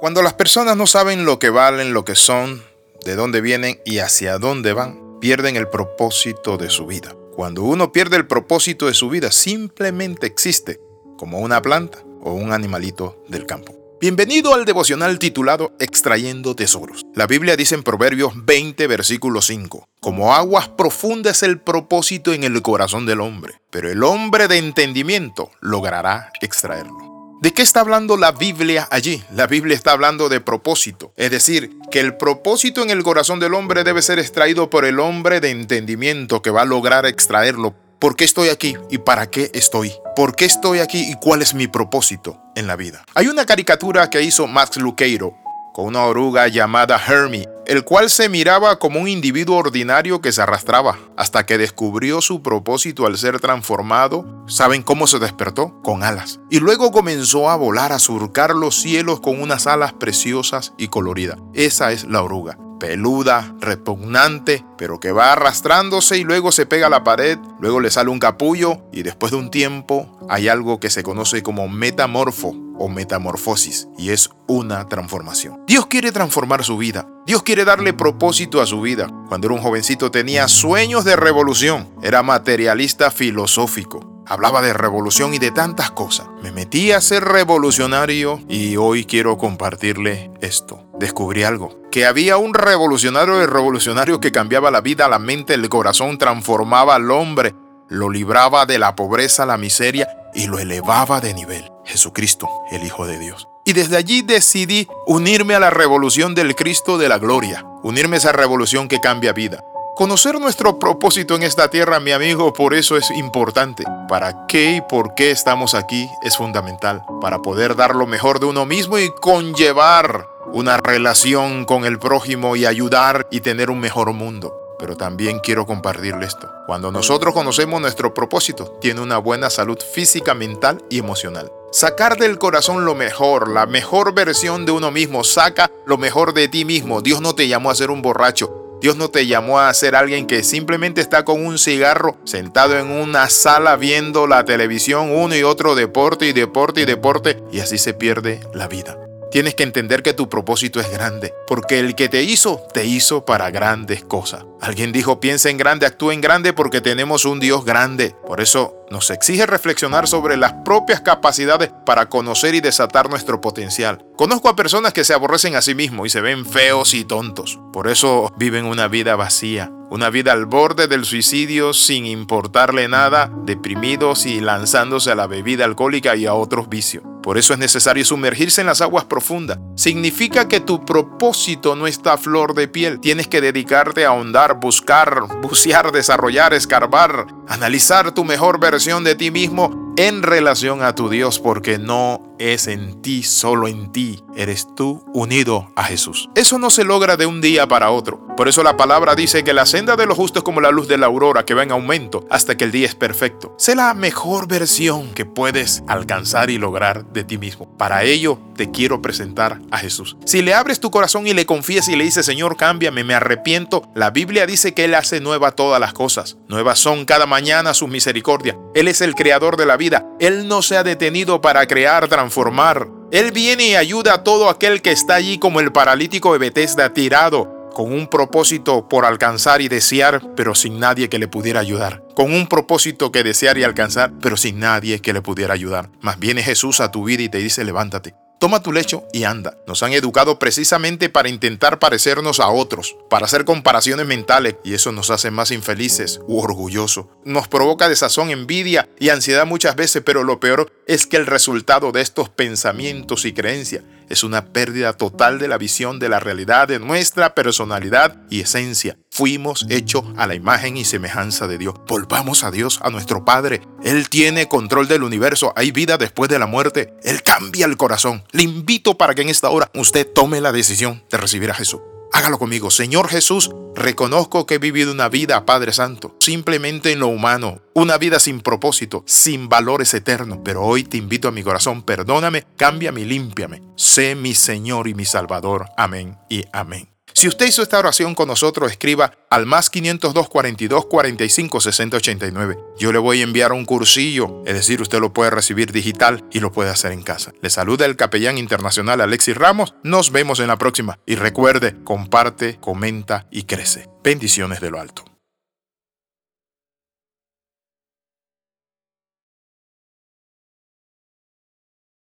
Cuando las personas no saben lo que valen, lo que son, de dónde vienen y hacia dónde van, pierden el propósito de su vida. Cuando uno pierde el propósito de su vida, simplemente existe como una planta o un animalito del campo. Bienvenido al devocional titulado Extrayendo Tesoros. La Biblia dice en Proverbios 20, versículo 5, Como aguas profundas el propósito en el corazón del hombre, pero el hombre de entendimiento logrará extraerlo. ¿De qué está hablando la Biblia allí? La Biblia está hablando de propósito. Es decir, que el propósito en el corazón del hombre debe ser extraído por el hombre de entendimiento que va a lograr extraerlo. ¿Por qué estoy aquí y para qué estoy? ¿Por qué estoy aquí y cuál es mi propósito en la vida? Hay una caricatura que hizo Max Luqueiro con una oruga llamada Hermie el cual se miraba como un individuo ordinario que se arrastraba, hasta que descubrió su propósito al ser transformado. ¿Saben cómo se despertó? Con alas. Y luego comenzó a volar, a surcar los cielos con unas alas preciosas y coloridas. Esa es la oruga peluda, repugnante, pero que va arrastrándose y luego se pega a la pared, luego le sale un capullo y después de un tiempo hay algo que se conoce como metamorfo o metamorfosis y es una transformación. Dios quiere transformar su vida. Dios quiere darle propósito a su vida. Cuando era un jovencito tenía sueños de revolución. Era materialista filosófico hablaba de revolución y de tantas cosas. Me metí a ser revolucionario y hoy quiero compartirle esto. Descubrí algo, que había un revolucionario y revolucionario que cambiaba la vida, la mente, el corazón, transformaba al hombre, lo libraba de la pobreza, la miseria y lo elevaba de nivel. Jesucristo, el Hijo de Dios. Y desde allí decidí unirme a la revolución del Cristo de la gloria, unirme a esa revolución que cambia vida. Conocer nuestro propósito en esta tierra, mi amigo, por eso es importante. Para qué y por qué estamos aquí es fundamental. Para poder dar lo mejor de uno mismo y conllevar una relación con el prójimo y ayudar y tener un mejor mundo. Pero también quiero compartirle esto. Cuando nosotros conocemos nuestro propósito, tiene una buena salud física, mental y emocional. Sacar del corazón lo mejor, la mejor versión de uno mismo, saca lo mejor de ti mismo. Dios no te llamó a ser un borracho, Dios no te llamó a ser alguien que simplemente está con un cigarro sentado en una sala viendo la televisión, uno y otro deporte y deporte y deporte, y así se pierde la vida. Tienes que entender que tu propósito es grande, porque el que te hizo, te hizo para grandes cosas. Alguien dijo, piensa en grande, actúa en grande porque tenemos un Dios grande. Por eso nos exige reflexionar sobre las propias capacidades para conocer y desatar nuestro potencial. Conozco a personas que se aborrecen a sí mismos y se ven feos y tontos. Por eso viven una vida vacía, una vida al borde del suicidio sin importarle nada, deprimidos y lanzándose a la bebida alcohólica y a otros vicios. Por eso es necesario sumergirse en las aguas profundas. Significa que tu propósito no está a flor de piel. Tienes que dedicarte a ahondar, buscar, bucear, desarrollar, escarbar, analizar tu mejor versión de ti mismo en relación a tu Dios, porque no es en ti, solo en ti, eres tú unido a Jesús. Eso no se logra de un día para otro. Por eso la palabra dice que la senda de los justos es como la luz de la aurora que va en aumento hasta que el día es perfecto. Sé la mejor versión que puedes alcanzar y lograr de ti mismo. Para ello te quiero presentar a Jesús. Si le abres tu corazón y le confías y le dices, Señor, cámbiame, me arrepiento, la Biblia dice que Él hace nueva todas las cosas. Nuevas son cada mañana sus misericordias. Él es el creador de la vida. Él no se ha detenido para crear, transformar. Él viene y ayuda a todo aquel que está allí como el paralítico de Bethesda tirado, con un propósito por alcanzar y desear, pero sin nadie que le pudiera ayudar. Con un propósito que desear y alcanzar, pero sin nadie que le pudiera ayudar. Más viene Jesús a tu vida y te dice, levántate. Toma tu lecho y anda. Nos han educado precisamente para intentar parecernos a otros, para hacer comparaciones mentales y eso nos hace más infelices u orgullosos. Nos provoca desazón, envidia y ansiedad muchas veces, pero lo peor es que el resultado de estos pensamientos y creencias es una pérdida total de la visión de la realidad de nuestra personalidad y esencia. Fuimos hechos a la imagen y semejanza de Dios. Volvamos a Dios, a nuestro Padre. Él tiene control del universo. Hay vida después de la muerte. Él cambia el corazón. Le invito para que en esta hora usted tome la decisión de recibir a Jesús. Hágalo conmigo. Señor Jesús, reconozco que he vivido una vida, Padre Santo, simplemente en lo humano, una vida sin propósito, sin valores eternos. Pero hoy te invito a mi corazón, perdóname, cámbiame y límpiame. Sé mi Señor y mi Salvador. Amén y amén. Si usted hizo esta oración con nosotros, escriba al más 502 42 45 60 89. Yo le voy a enviar un cursillo, es decir, usted lo puede recibir digital y lo puede hacer en casa. Le saluda el capellán internacional Alexis Ramos. Nos vemos en la próxima y recuerde, comparte, comenta y crece. Bendiciones de lo alto.